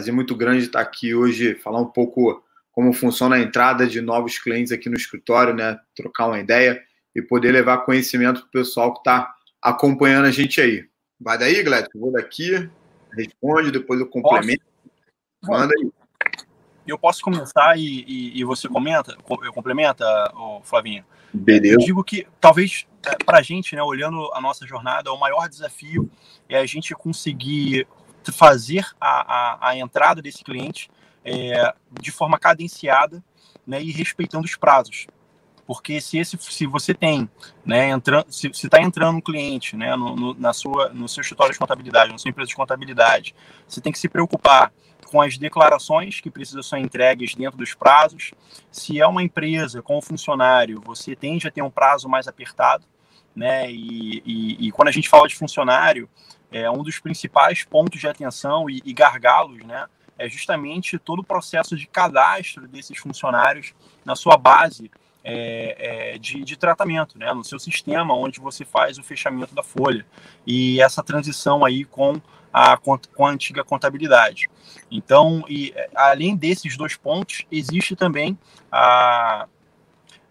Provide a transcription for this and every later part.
Prazer muito grande estar aqui hoje, falar um pouco como funciona a entrada de novos clientes aqui no escritório, né? Trocar uma ideia e poder levar conhecimento para o pessoal que está acompanhando a gente aí. Vai daí? Eu vou daqui, responde, depois eu complemento. Posso? Manda aí. Eu posso começar e, e, e você comenta, eu complementa, Flavinho? Beleza. Eu digo que talvez é, para a gente, né, olhando a nossa jornada, o maior desafio é a gente conseguir fazer a, a, a entrada desse cliente é, de forma cadenciada né, e respeitando os prazos. Porque se, esse, se você tem, né, entrando, se está entrando um cliente né, no, no, na sua, no seu escritório de contabilidade, na sua empresa de contabilidade, você tem que se preocupar com as declarações que precisam ser entregues dentro dos prazos. Se é uma empresa com um funcionário, você tende a ter um prazo mais apertado, né? E, e, e quando a gente fala de funcionário, é um dos principais pontos de atenção e, e gargalos, né? É justamente todo o processo de cadastro desses funcionários na sua base é, é, de, de, tratamento, né? no seu sistema onde você faz o fechamento da folha e essa transição aí com a, com a antiga contabilidade. Então, e, além desses dois pontos, existe também a,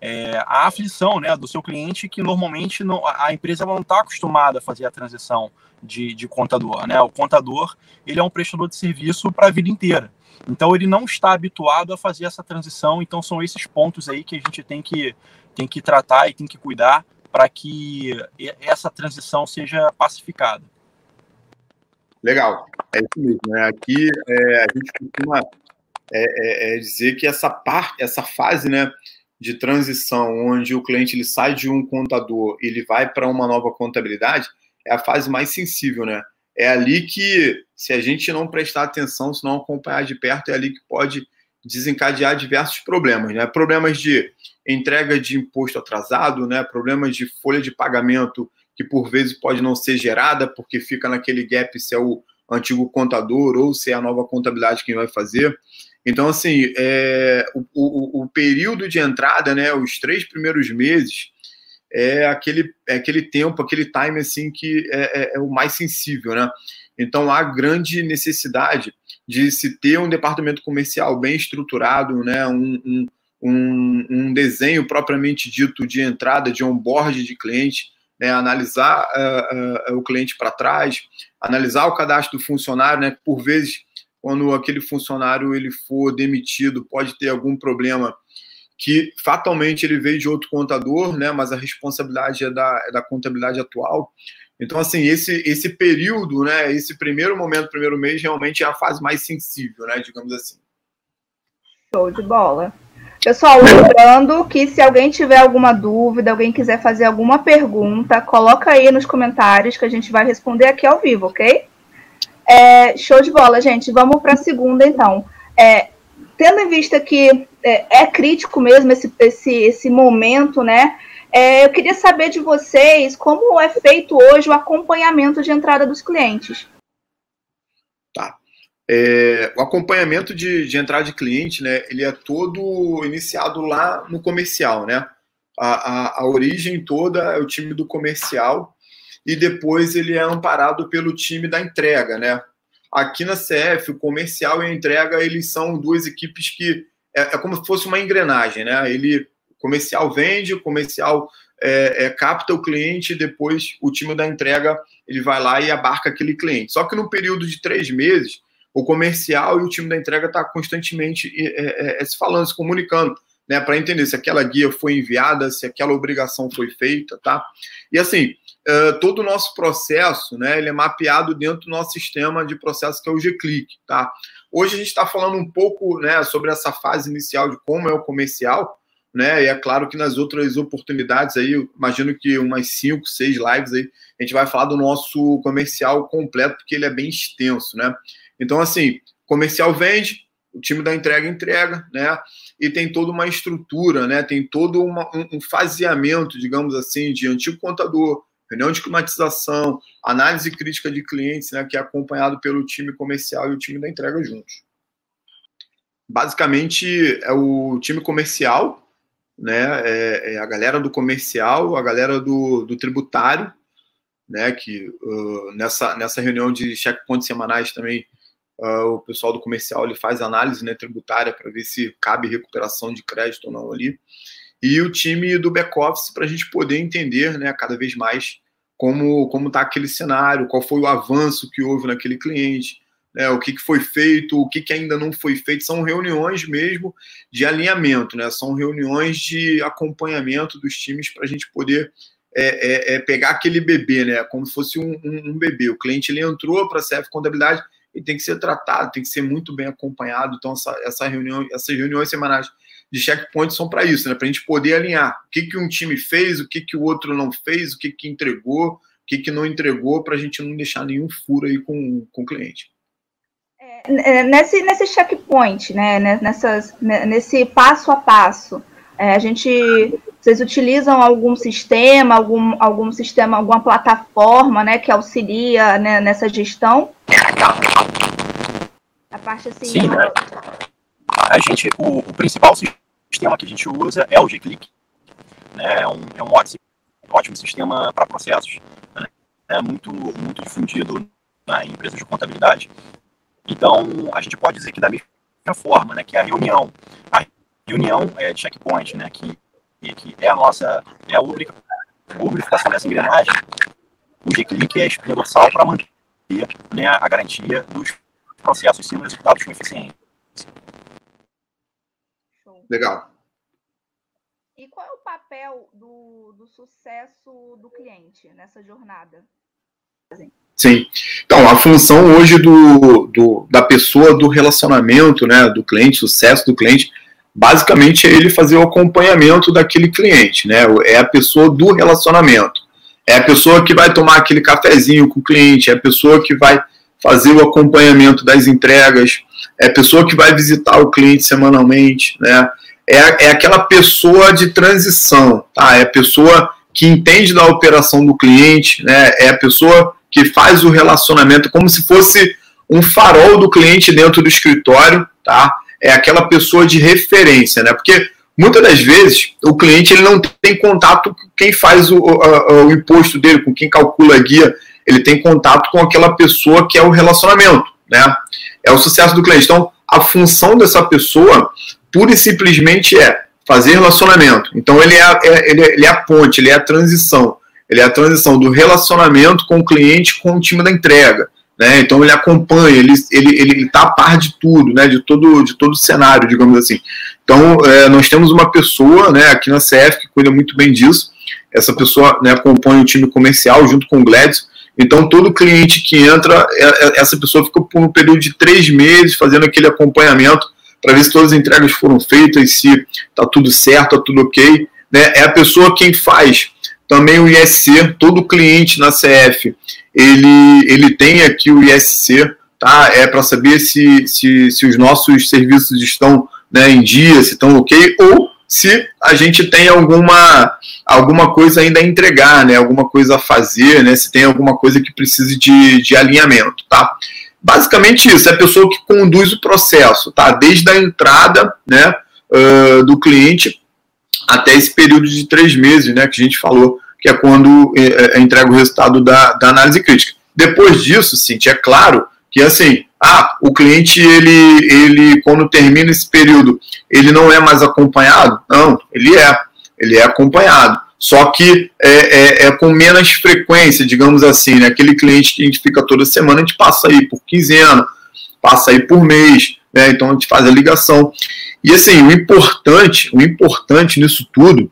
é, a aflição né, do seu cliente que normalmente não, a empresa não está acostumada a fazer a transição de, de contador. Né? O contador ele é um prestador de serviço para a vida inteira. Então ele não está habituado a fazer essa transição. Então são esses pontos aí que a gente tem que, tem que tratar e tem que cuidar para que essa transição seja pacificada. Legal, é isso mesmo. Né? Aqui é, a gente costuma é, é, é, dizer que essa parte, essa fase, né, de transição, onde o cliente ele sai de um contador, ele vai para uma nova contabilidade, é a fase mais sensível, né? É ali que, se a gente não prestar atenção, se não acompanhar de perto, é ali que pode desencadear diversos problemas, né? Problemas de entrega de imposto atrasado, né? Problemas de folha de pagamento que por vezes pode não ser gerada porque fica naquele gap se é o antigo contador ou se é a nova contabilidade quem vai fazer. Então, assim, é, o, o, o, período de entrada, né, os três primeiros meses, é aquele, é aquele tempo, aquele time assim que é, é, é, o mais sensível, né? Então há grande necessidade de se ter um departamento comercial bem estruturado, né? Um, um, um desenho propriamente dito de entrada, de onboard de cliente, né? analisar uh, uh, o cliente para trás, analisar o cadastro do funcionário, né? Por vezes, quando aquele funcionário ele for demitido, pode ter algum problema que fatalmente ele veio de outro contador, né, mas a responsabilidade é da, é da contabilidade atual. Então, assim, esse, esse período, né, esse primeiro momento, primeiro mês, realmente é a fase mais sensível, né, digamos assim. Show de bola. Pessoal, lembrando que se alguém tiver alguma dúvida, alguém quiser fazer alguma pergunta, coloca aí nos comentários que a gente vai responder aqui ao vivo, ok? É, show de bola, gente. Vamos para a segunda, então. É, tendo em vista que é, é crítico mesmo esse, esse, esse momento, né? É, eu queria saber de vocês como é feito hoje o acompanhamento de entrada dos clientes. Tá. É, o acompanhamento de, de entrada de cliente, né? Ele é todo iniciado lá no comercial, né? A, a, a origem toda é o time do comercial e depois ele é amparado pelo time da entrega, né? Aqui na CF, o comercial e a entrega, eles são duas equipes que é, é como se fosse uma engrenagem, né? Ele, o comercial vende, o comercial é, é, capta o cliente, depois o time da entrega ele vai lá e abarca aquele cliente. Só que no período de três meses, o comercial e o time da entrega está constantemente é, é, é, se falando, se comunicando, né, para entender se aquela guia foi enviada, se aquela obrigação foi feita, tá? E assim, uh, todo o nosso processo, né, ele é mapeado dentro do nosso sistema de processo que é o G-Click, tá? Hoje a gente está falando um pouco né, sobre essa fase inicial de como é o comercial, né? E é claro que nas outras oportunidades aí, imagino que umas cinco, seis lives aí, a gente vai falar do nosso comercial completo, porque ele é bem extenso, né? Então, assim, comercial vende, o time da entrega entrega, né? E tem toda uma estrutura, né? Tem todo uma, um, um faseamento, digamos assim, de antigo contador, reunião de climatização, análise crítica de clientes, né, que é acompanhado pelo time comercial e o time da entrega juntos. Basicamente, é o time comercial, né, é, é a galera do comercial, a galera do, do tributário, né, que uh, nessa, nessa reunião de checkpoints semanais também Uh, o pessoal do comercial ele faz análise né, tributária para ver se cabe recuperação de crédito ou não ali. E o time do back-office para a gente poder entender né, cada vez mais como está aquele cenário, qual foi o avanço que houve naquele cliente, né, o que, que foi feito, o que, que ainda não foi feito. São reuniões mesmo de alinhamento, né, são reuniões de acompanhamento dos times para a gente poder é, é, é, pegar aquele bebê, né, como se fosse um, um, um bebê. O cliente ele entrou para a CF Contabilidade e tem que ser tratado, tem que ser muito bem acompanhado. Então, essa, essa reunião, essas reuniões semanais de checkpoint são para isso, né? Para a gente poder alinhar o que, que um time fez, o que, que o outro não fez, o que, que entregou, o que, que não entregou, para a gente não deixar nenhum furo aí com, com o cliente. É, nesse, nesse checkpoint, né? Nessas, nesse passo a passo, é, a gente. Vocês utilizam algum sistema, algum, algum sistema, alguma plataforma né, que auxilia né, nessa gestão? A parte assim. Sim, né? A gente, o, o, principal sistema que a gente usa é o G-Click. Né? É, um, é um ótimo, ótimo sistema para processos. Né? É muito, muito difundido na empresa de contabilidade. Então, a gente pode dizer que da mesma forma, né, que a reunião, a reunião é checkpoint, né, que, que é a nossa, é a lubrificação dessa engrenagem, o G-Click é a dorsal para manter né, a garantia dos processos sendo executados com eficiência. Legal. E qual é o papel do, do sucesso do cliente nessa jornada? Sim. Então, a função hoje do, do, da pessoa do relacionamento, né, do cliente, sucesso do cliente, basicamente é ele fazer o acompanhamento daquele cliente, né? É a pessoa do relacionamento. É a pessoa que vai tomar aquele cafezinho com o cliente, é a pessoa que vai fazer o acompanhamento das entregas, é a pessoa que vai visitar o cliente semanalmente, né? É, é aquela pessoa de transição, tá? É a pessoa que entende da operação do cliente, né? É a pessoa que faz o relacionamento como se fosse um farol do cliente dentro do escritório, tá? É aquela pessoa de referência, né? Porque muitas das vezes o cliente ele não tem contato com quem faz o, o, o imposto dele, com quem calcula a guia, ele tem contato com aquela pessoa que é o relacionamento, né? É o sucesso do cliente. Então, a função dessa pessoa, pura e simplesmente é fazer relacionamento. Então, ele é, é, ele é, ele é a ponte, ele é a transição ele é a transição do relacionamento com o cliente com o time da entrega. Né? Então ele acompanha, ele está ele, ele tá a par de tudo, né? de, todo, de todo o cenário, digamos assim. Então é, nós temos uma pessoa né, aqui na CF que cuida muito bem disso. Essa pessoa né, o time comercial junto com o Gladys. Então todo cliente que entra, é, é, essa pessoa fica por um período de três meses fazendo aquele acompanhamento para ver se todas as entregas foram feitas, se está tudo certo, está tudo ok. Né? É a pessoa quem faz também o ISC, todo cliente na CF, ele, ele tem aqui o ISC, tá? É para saber se, se, se os nossos serviços estão né, em dia, se estão ok, ou se a gente tem alguma, alguma coisa ainda a entregar, né? Alguma coisa a fazer, né? Se tem alguma coisa que precise de, de alinhamento, tá? Basicamente isso, é a pessoa que conduz o processo, tá? Desde a entrada, né, uh, do cliente até esse período de três meses, né, que a gente falou, que é quando é, é, entrega o resultado da, da análise crítica. Depois disso, sim, é claro que assim, ah, o cliente ele, ele quando termina esse período, ele não é mais acompanhado? Não, ele é, ele é acompanhado. Só que é, é, é, com menos frequência, digamos assim, né? Aquele cliente que a gente fica toda semana, a gente passa aí por quinzena, passa aí por mês, né? Então a gente faz a ligação. E assim, o importante, o importante nisso tudo,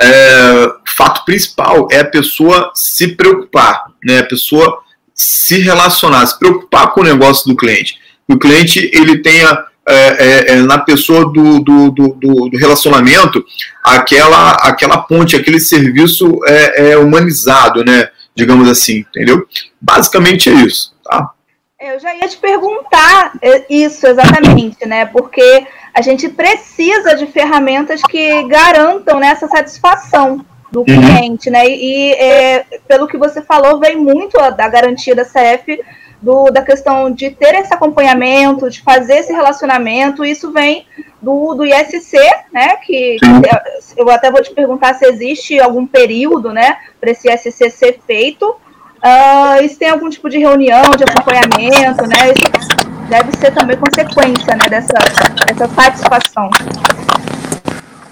é, fato principal é a pessoa se preocupar, né? A pessoa se relacionar, se preocupar com o negócio do cliente. Que o cliente ele tenha é, é, é na pessoa do, do, do, do, relacionamento aquela, aquela ponte, aquele serviço é, é humanizado, né? Digamos assim, entendeu? Basicamente é isso, tá? Eu já ia te perguntar é, isso exatamente, né? Porque a gente precisa de ferramentas que garantam né, essa satisfação do uhum. cliente, né? E, é, pelo que você falou, vem muito da garantia da CF do, da questão de ter esse acompanhamento, de fazer esse relacionamento, isso vem do, do ISC, né? Que, que eu até vou te perguntar se existe algum período, né, para esse ISC ser feito. Uh, e se tem algum tipo de reunião, de acompanhamento, né? deve ser também consequência né, dessa, dessa satisfação.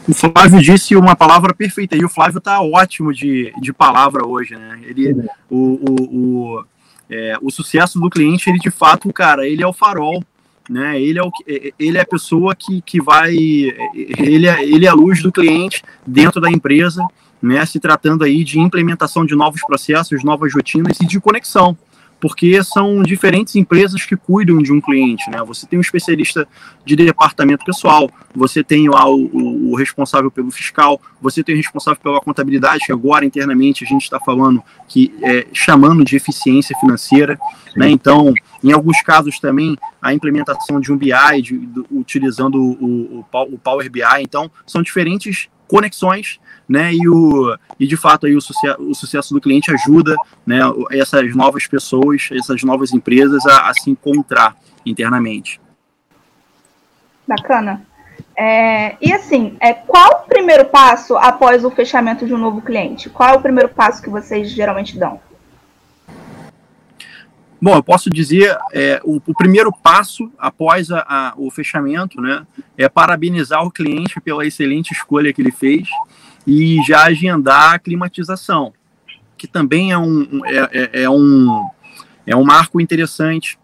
O Flávio disse uma palavra perfeita e o Flávio está ótimo de, de palavra hoje, né? Ele, o, o, o, é, o sucesso do cliente, ele de fato, cara, ele é o farol, né? Ele é, o, ele é a pessoa que, que vai, ele é, ele é a luz do cliente dentro da empresa, né? Se tratando aí de implementação de novos processos, novas rotinas e de conexão porque são diferentes empresas que cuidam de um cliente, né? Você tem um especialista de departamento pessoal, você tem lá o, o, o responsável pelo fiscal, você tem o responsável pela contabilidade, que agora internamente a gente está falando que é, chamando de eficiência financeira, né? Então, em alguns casos também a implementação de um BI, de, de, utilizando o, o Power BI, então são diferentes conexões né? E, o, e de fato aí o, sucesso, o sucesso do cliente ajuda né, essas novas pessoas, essas novas empresas a, a se encontrar internamente. Bacana. É, e assim, é, qual o primeiro passo após o fechamento de um novo cliente? Qual é o primeiro passo que vocês geralmente dão? Bom, eu posso dizer, é, o, o, primeiro passo após a, a, o fechamento, né, é parabenizar o cliente pela excelente escolha que ele fez e já agendar a climatização, que também é um, é, é, é um, é um marco interessante,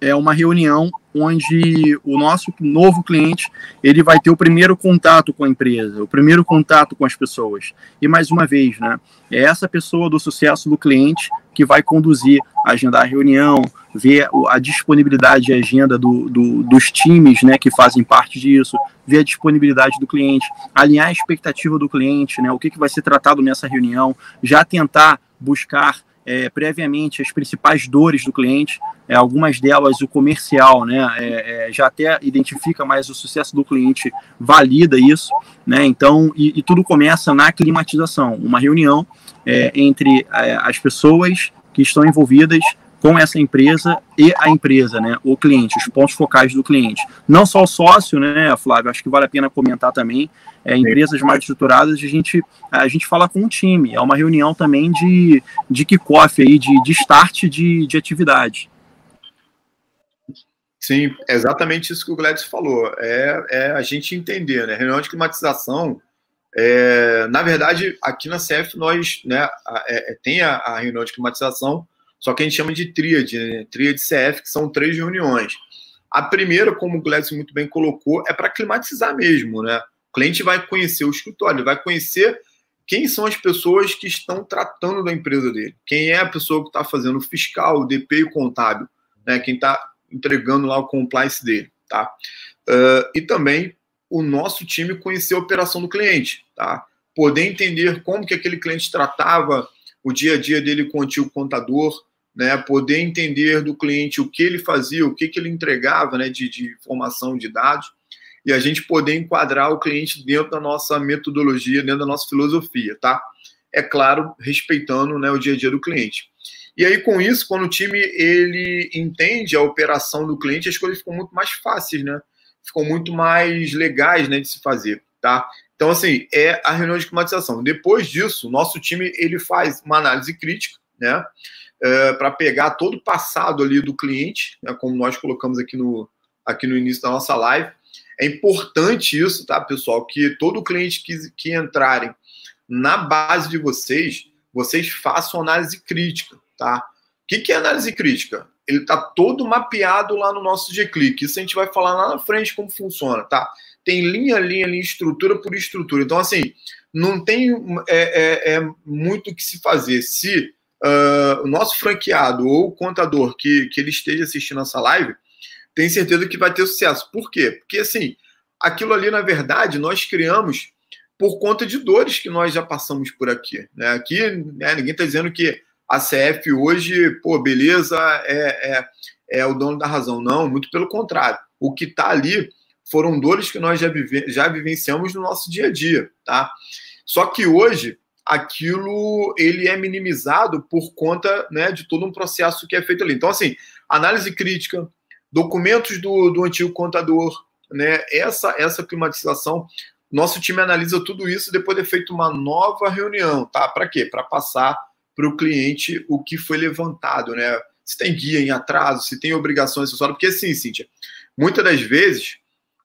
é uma reunião onde o nosso novo cliente ele vai ter o primeiro contato com a empresa, o primeiro contato com as pessoas. E mais uma vez, né, é essa pessoa do sucesso do cliente que vai conduzir, agendar a reunião, ver a disponibilidade e agenda do, do, dos times né, que fazem parte disso, ver a disponibilidade do cliente, alinhar a expectativa do cliente, né, o que, que vai ser tratado nessa reunião, já tentar buscar é, previamente as principais dores do cliente, é, algumas delas o comercial, né, é, é, já até identifica mais o sucesso do cliente, valida isso, né, então, e, e tudo começa na climatização, uma reunião é, entre é, as pessoas que estão envolvidas com essa empresa e a empresa, né, o cliente, os pontos focais do cliente. Não só o sócio, né, Flávio, acho que vale a pena comentar também, é, empresas mais estruturadas, a gente, a gente fala com um time, é uma reunião também de, de kickoff aí, de, de start de, de atividade. Sim, exatamente isso que o Gladys falou, é, é a gente entender, né, reunião de climatização, é, na verdade, aqui na CF nós, né, é, é, tem a, a reunião de climatização, só que a gente chama de tríade, né? tríade CF, que são três reuniões. A primeira, como o Gladys muito bem colocou, é para climatizar mesmo, né? O cliente vai conhecer o escritório, vai conhecer quem são as pessoas que estão tratando da empresa dele, quem é a pessoa que está fazendo o fiscal, o DP e o contábil, né? Quem está entregando lá o compliance dele, tá? Uh, e também o nosso time conhecer a operação do cliente, tá? Poder entender como que aquele cliente tratava o dia a dia dele com o antigo contador, né, poder entender do cliente o que ele fazia, o que, que ele entregava né, de, de informação de dados, e a gente poder enquadrar o cliente dentro da nossa metodologia, dentro da nossa filosofia, tá? É claro, respeitando né, o dia a dia do cliente. E aí, com isso, quando o time ele entende a operação do cliente, as coisas ficam muito mais fáceis, né? Ficam muito mais legais né, de se fazer, tá? Então, assim, é a reunião de climatização. Depois disso, nosso time ele faz uma análise crítica, né? é, para pegar todo o passado ali do cliente, né, como nós colocamos aqui no, aqui no início da nossa live. É importante isso, tá, pessoal? Que todo cliente que, que entrarem na base de vocês, vocês façam análise crítica, tá? O que, que é análise crítica? Ele está todo mapeado lá no nosso G-Click. Isso a gente vai falar lá na frente como funciona, tá? Tem linha, linha, linha, estrutura por estrutura. Então, assim, não tem é, é, é muito o que se fazer. Se uh, o nosso franqueado ou o contador que, que ele esteja assistindo essa live, tem certeza que vai ter sucesso. Por quê? Porque, assim, aquilo ali, na verdade, nós criamos por conta de dores que nós já passamos por aqui. Né? Aqui, né, ninguém está dizendo que a CF hoje, pô, beleza, é, é, é o dono da razão. Não, muito pelo contrário. O que está ali foram dores que nós já, vive, já vivenciamos no nosso dia a dia, tá? Só que hoje aquilo ele é minimizado por conta né, de todo um processo que é feito ali. Então, assim, análise crítica, documentos do, do antigo contador, né, essa, essa climatização, nosso time analisa tudo isso depois de feito uma nova reunião, tá? Para quê? Para passar para o cliente o que foi levantado, né? se tem guia em atraso, se tem obrigação acessória, porque assim, Cíntia, muitas das vezes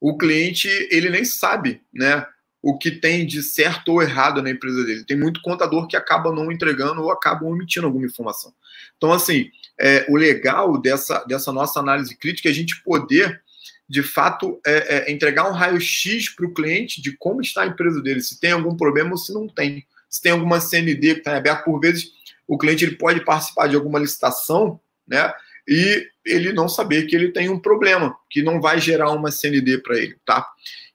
o cliente ele nem sabe, né, o que tem de certo ou errado na empresa dele. Tem muito contador que acaba não entregando ou acaba omitindo alguma informação. Então, assim, é, o legal dessa, dessa nossa análise crítica é a gente poder, de fato, é, é, entregar um raio-x para o cliente de como está a empresa dele, se tem algum problema ou se não tem. Se tem alguma CND que está aberta, por vezes o cliente ele pode participar de alguma licitação, né? E ele não saber que ele tem um problema, que não vai gerar uma CND para ele, tá?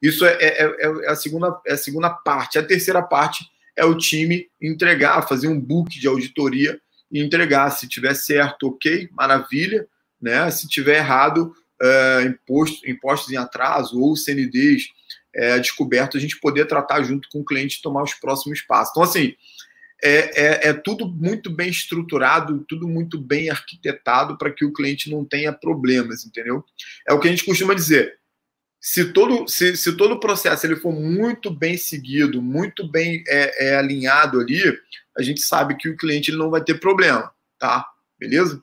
Isso é, é, é, é, a segunda, é a segunda parte. A terceira parte é o time entregar, fazer um book de auditoria e entregar. Se tiver certo, ok, maravilha. Né? Se tiver errado, é, imposto, impostos em atraso ou CNDs é, descoberto, a gente poder tratar junto com o cliente e tomar os próximos passos. Então, assim, é, é, é, tudo muito bem estruturado, tudo muito bem arquitetado para que o cliente não tenha problemas, entendeu? É o que a gente costuma dizer se todo, se, se todo o processo ele for muito bem seguido, muito bem é, é, alinhado ali, a gente sabe que o cliente ele não vai ter problema, tá? Beleza?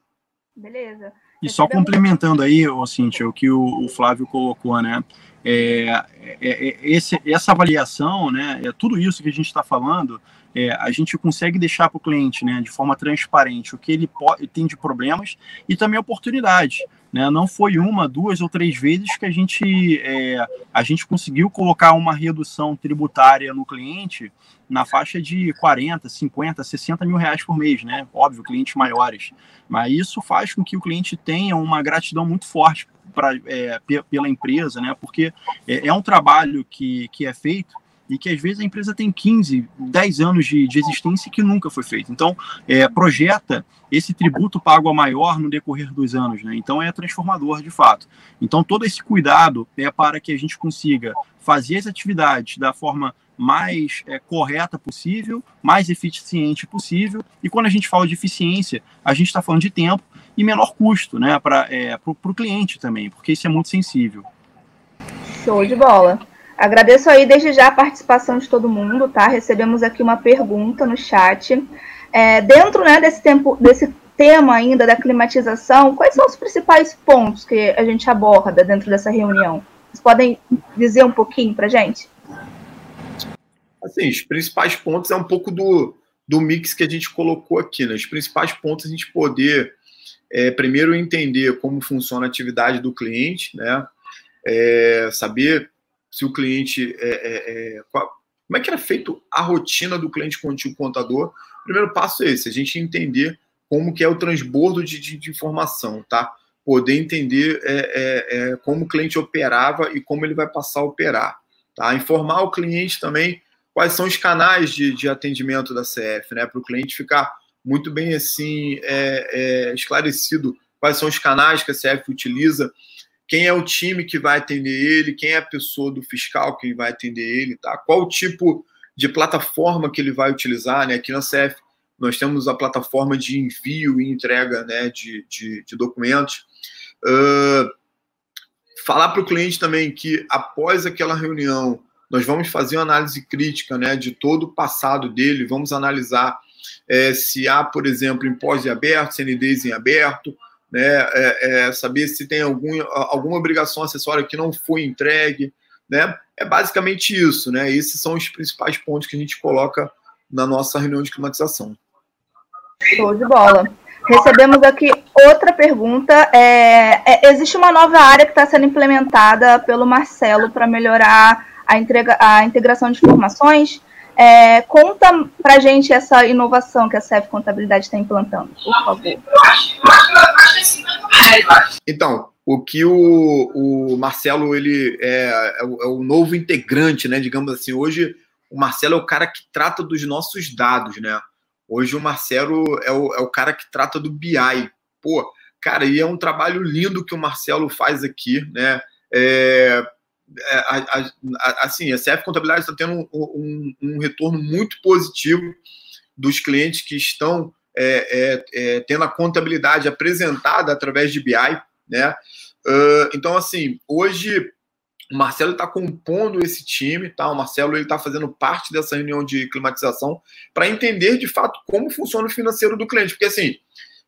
Beleza. E só complementando aí, ô, Cintia, o que o, o Flávio colocou, né? É, é, é, esse, essa avaliação, né? É tudo isso que a gente está falando, é, a gente consegue deixar para o cliente, né, de forma transparente, o que ele tem de problemas e também oportunidades. Né? Não foi uma, duas ou três vezes que a gente, é, a gente conseguiu colocar uma redução tributária no cliente na faixa de 40, 50, 60 mil reais por mês, né? Óbvio, clientes maiores. Mas isso faz com que o cliente tenha uma gratidão muito forte pra, é, pela empresa, né? Porque é, é um trabalho que, que é feito e que às vezes a empresa tem 15, 10 anos de, de existência que nunca foi feito. Então, é, projeta esse tributo pago a maior no decorrer dos anos, né? Então é transformador de fato. Então todo esse cuidado é para que a gente consiga fazer as atividades da forma mais é, correta possível, mais eficiente possível. E quando a gente fala de eficiência, a gente está falando de tempo e menor custo, né? Para é, o cliente também, porque isso é muito sensível. Show de bola. Agradeço aí desde já a participação de todo mundo, tá? Recebemos aqui uma pergunta no chat. É, dentro né, desse, tempo, desse tema ainda da climatização, quais são os principais pontos que a gente aborda dentro dessa reunião? Vocês podem dizer um pouquinho para gente? Assim, os principais pontos é um pouco do, do mix que a gente colocou aqui, né? Os principais pontos a gente poder, é, primeiro, entender como funciona a atividade do cliente, né? É, saber se o cliente. É, é, é, qual, como é que era feito a rotina do cliente com o antigo contador? O primeiro passo é esse, a gente entender como que é o transbordo de, de, de informação, tá? Poder entender é, é, é, como o cliente operava e como ele vai passar a operar. Tá? Informar o cliente também quais são os canais de, de atendimento da CF, né? Para o cliente ficar muito bem assim esclarecido quais são os canais que a CF utiliza quem é o time que vai atender ele, quem é a pessoa do fiscal que vai atender ele, tá? Qual o tipo de plataforma que ele vai utilizar, né? Aqui na CF nós temos a plataforma de envio e entrega né, de, de, de documentos. Uh, falar para o cliente também que após aquela reunião nós vamos fazer uma análise crítica né, de todo o passado dele, vamos analisar é, se há, por exemplo, impostos em aberto, CNDs em aberto, né, é, é saber se tem algum, alguma obrigação acessória que não foi entregue, né? É basicamente isso, né? Esses são os principais pontos que a gente coloca na nossa reunião de climatização. Show de bola. Recebemos aqui outra pergunta. É, é, existe uma nova área que está sendo implementada pelo Marcelo para melhorar a, entrega, a integração de informações. É, conta pra gente essa inovação que a CEF Contabilidade está implantando, por favor. Então, o que o, o Marcelo ele é, é, o, é, o, novo integrante, né? Digamos assim, hoje o Marcelo é o cara que trata dos nossos dados, né? Hoje o Marcelo é o, é o cara que trata do BI. Pô, cara, e é um trabalho lindo que o Marcelo faz aqui, né? É, é, a, a, assim, a CF Contabilidade está tendo um, um, um, retorno muito positivo dos clientes que estão é, é, é tendo a contabilidade apresentada através de BI, né? Uh, então, assim, hoje o Marcelo está compondo esse time, tá? O Marcelo ele está fazendo parte dessa reunião de climatização para entender de fato como funciona o financeiro do cliente, porque assim,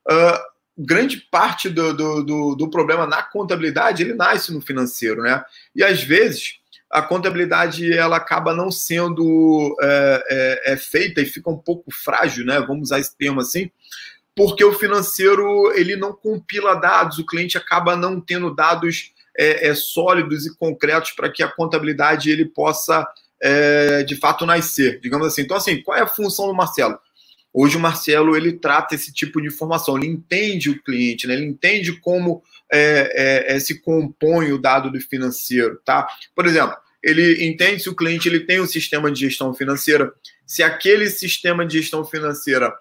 uh, grande parte do, do, do, do, problema na contabilidade ele nasce no financeiro, né? E às vezes a contabilidade ela acaba não sendo é, é, é, feita e fica um pouco frágil, né? Vamos usar esse termo assim, porque o financeiro ele não compila dados, o cliente acaba não tendo dados é, é, sólidos e concretos para que a contabilidade ele possa é, de fato nascer, digamos assim. Então assim, qual é a função do Marcelo? Hoje o Marcelo ele trata esse tipo de informação, ele entende o cliente, né? ele entende como é, é, é, se compõe o dado do financeiro, tá? Por exemplo, ele entende se o cliente ele tem um sistema de gestão financeira, se aquele sistema de gestão financeira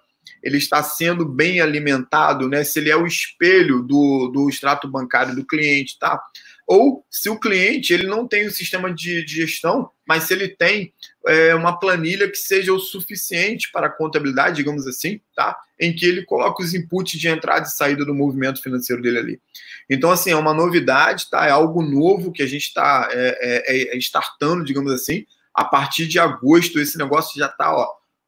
ele está sendo bem alimentado, né? Se ele é o espelho do, do extrato bancário do cliente, tá? Ou se o cliente ele não tem o um sistema de, de, gestão, mas se ele tem é, uma planilha que seja o suficiente para a contabilidade, digamos assim, tá? Em que ele coloca os inputs de entrada e saída do movimento financeiro dele ali. Então, assim, é uma novidade, tá? É algo novo que a gente está é, é, é, startando, digamos assim. A partir de agosto, esse negócio já está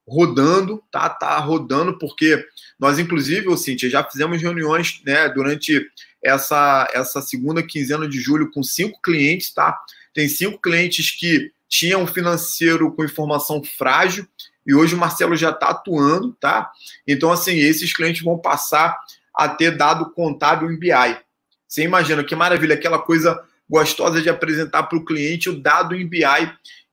rodando, tá? Tá rodando, porque nós, inclusive, Cíntia, já fizemos reuniões né, durante essa, essa segunda quinzena de julho com cinco clientes, tá? Tem cinco clientes que tinham financeiro com informação frágil e hoje o Marcelo já está atuando, tá? Então, assim, esses clientes vão passar a ter dado contábil em BI. Você imagina que maravilha, aquela coisa gostosa de apresentar para o cliente o dado em BI,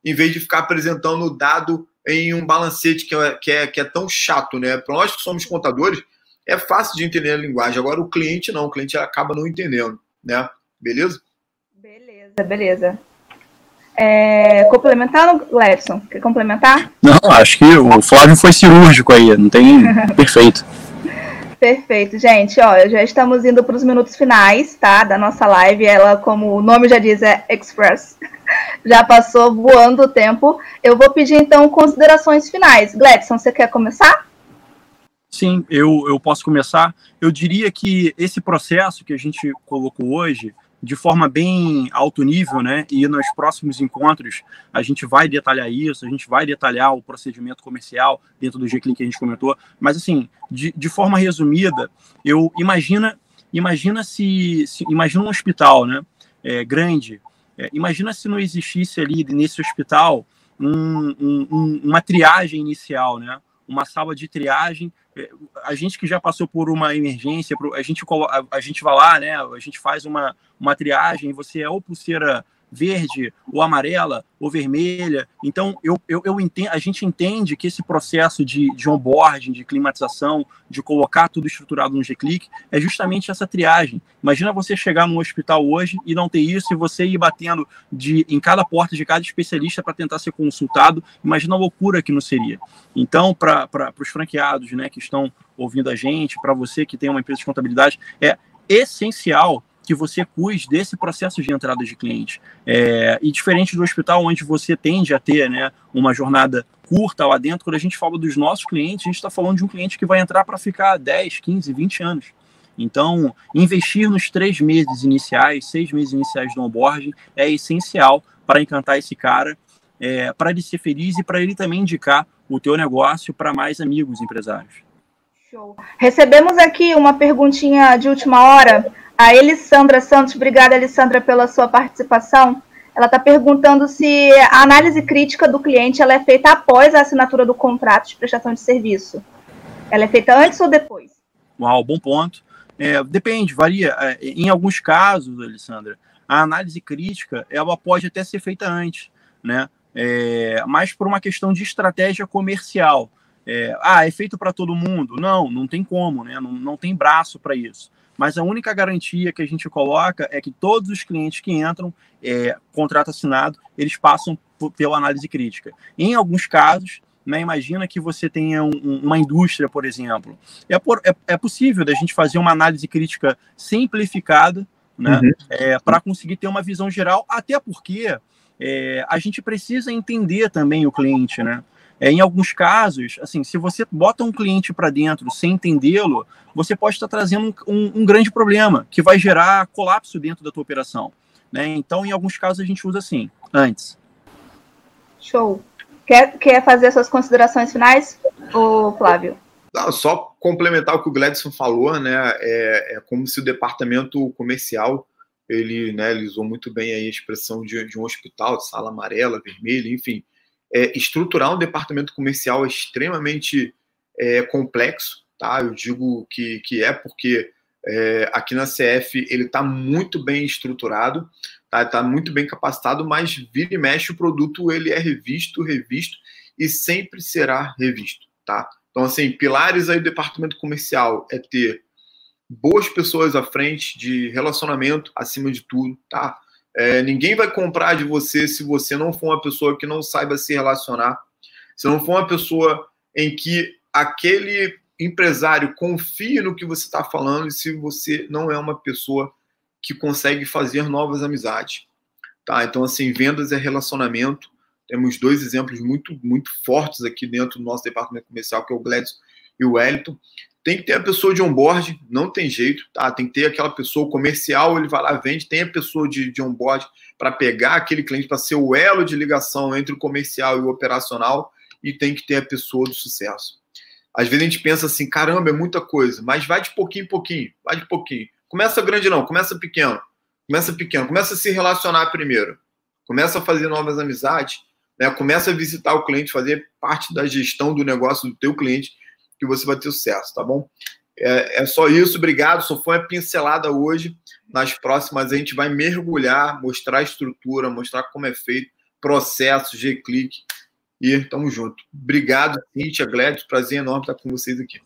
em vez de ficar apresentando o dado em um balancete que é, que é, que é tão chato, né? Para nós que somos contadores, é fácil de entender a linguagem. Agora, o cliente não, o cliente acaba não entendendo, né? Beleza? Beleza, beleza. É, complementando, Gladson, quer complementar? Não, acho que o Flávio foi cirúrgico aí, não tem. Perfeito. Perfeito, gente. Ó, já estamos indo para os minutos finais, tá? Da nossa live. Ela, como o nome já diz, é Express. Já passou voando o tempo. Eu vou pedir então considerações finais. Gladson, você quer começar? Sim, eu, eu posso começar. Eu diria que esse processo que a gente colocou hoje, de forma bem alto nível, né? E nos próximos encontros a gente vai detalhar isso, a gente vai detalhar o procedimento comercial dentro do G-Click que a gente comentou. Mas assim, de, de forma resumida, eu imagina, imagina se, se imagina um hospital, né? É, grande. É, imagina se não existisse ali nesse hospital um, um, uma triagem inicial, né? Uma sala de triagem a gente que já passou por uma emergência, a gente, a, gente vai lá, né? A gente faz uma, uma triagem, você é ou pulseira verde, ou amarela, ou vermelha. Então, eu, eu, eu entendo, a gente entende que esse processo de, de onboarding, de climatização, de colocar tudo estruturado no G-Click, é justamente essa triagem. Imagina você chegar num hospital hoje e não ter isso, e você ir batendo de, em cada porta de cada especialista para tentar ser consultado. Imagina a loucura que não seria. Então, para os franqueados né, que estão ouvindo a gente, para você que tem uma empresa de contabilidade, é essencial que você cuide desse processo de entrada de cliente. É, e diferente do hospital, onde você tende a ter né, uma jornada curta lá dentro, quando a gente fala dos nossos clientes, a gente está falando de um cliente que vai entrar para ficar 10, 15, 20 anos. Então, investir nos três meses iniciais, seis meses iniciais do onboarding é essencial para encantar esse cara, é, para ele ser feliz e para ele também indicar o teu negócio para mais amigos empresários. Show. Recebemos aqui uma perguntinha de última hora a Elisandra Santos, obrigada, Elisandra, pela sua participação. Ela está perguntando se a análise crítica do cliente ela é feita após a assinatura do contrato de prestação de serviço. Ela é feita antes ou depois? Uau, bom ponto. É, depende, varia. É, em alguns casos, Alessandra, a análise crítica ela pode até ser feita antes, né? É, mas por uma questão de estratégia comercial. É, ah, é feito para todo mundo? Não, não tem como, né? Não, não tem braço para isso mas a única garantia que a gente coloca é que todos os clientes que entram, é, contrato assinado, eles passam pela análise crítica. Em alguns casos, né, imagina que você tenha um, uma indústria, por exemplo. É, por, é, é, possível da gente fazer uma análise crítica simplificada né, uhum. é, para conseguir ter uma visão geral, até porque é, a gente precisa entender também o cliente, né? É, em alguns casos, assim, se você bota um cliente para dentro sem entendê-lo, você pode estar trazendo um, um, um, grande problema que vai gerar colapso dentro da tua operação. Né? Então, em alguns casos, a gente usa assim, antes. Show. Quer, quer fazer suas considerações finais, o Flávio? Não, só complementar o que o Gladson falou, né? É, é como se o departamento comercial ele, né, ele usou muito bem a expressão de, de um hospital, de sala amarela, vermelha, enfim. É, estruturar um departamento comercial é extremamente é, complexo, tá? Eu digo que, que é porque é, aqui na CF ele está muito bem estruturado, tá? Tá muito bem capacitado, mas vira e mexe o produto ele é revisto, revisto e sempre será revisto, tá? Então assim, pilares aí do departamento comercial é ter boas pessoas à frente, de relacionamento acima de tudo, tá? É, ninguém vai comprar de você se você não for uma pessoa que não saiba se relacionar, se não for uma pessoa em que aquele empresário confie no que você está falando e se você não é uma pessoa que consegue fazer novas amizades, tá? Então assim, vendas é relacionamento. Temos dois exemplos muito muito fortes aqui dentro do nosso departamento comercial, que é o Gladys e o Wellington. Tem que ter a pessoa de onboard, não tem jeito, tá? Tem que ter aquela pessoa comercial, ele vai lá, vende, tem a pessoa de, de onboard para pegar aquele cliente, para ser o elo de ligação entre o comercial e o operacional, e tem que ter a pessoa do sucesso. Às vezes a gente pensa assim, caramba, é muita coisa, mas vai de pouquinho em pouquinho, vai de pouquinho. Começa grande não, começa pequeno. Começa pequeno, começa a se relacionar primeiro. Começa a fazer novas amizades, né? Começa a visitar o cliente, fazer parte da gestão do negócio do teu cliente que você vai ter sucesso, tá bom? É, é só isso, obrigado. Só foi uma pincelada hoje. Nas próximas a gente vai mergulhar, mostrar a estrutura, mostrar como é feito, processo, G-Click. E tamo junto. Obrigado, Cíntia, Gladys. Prazer enorme estar com vocês aqui.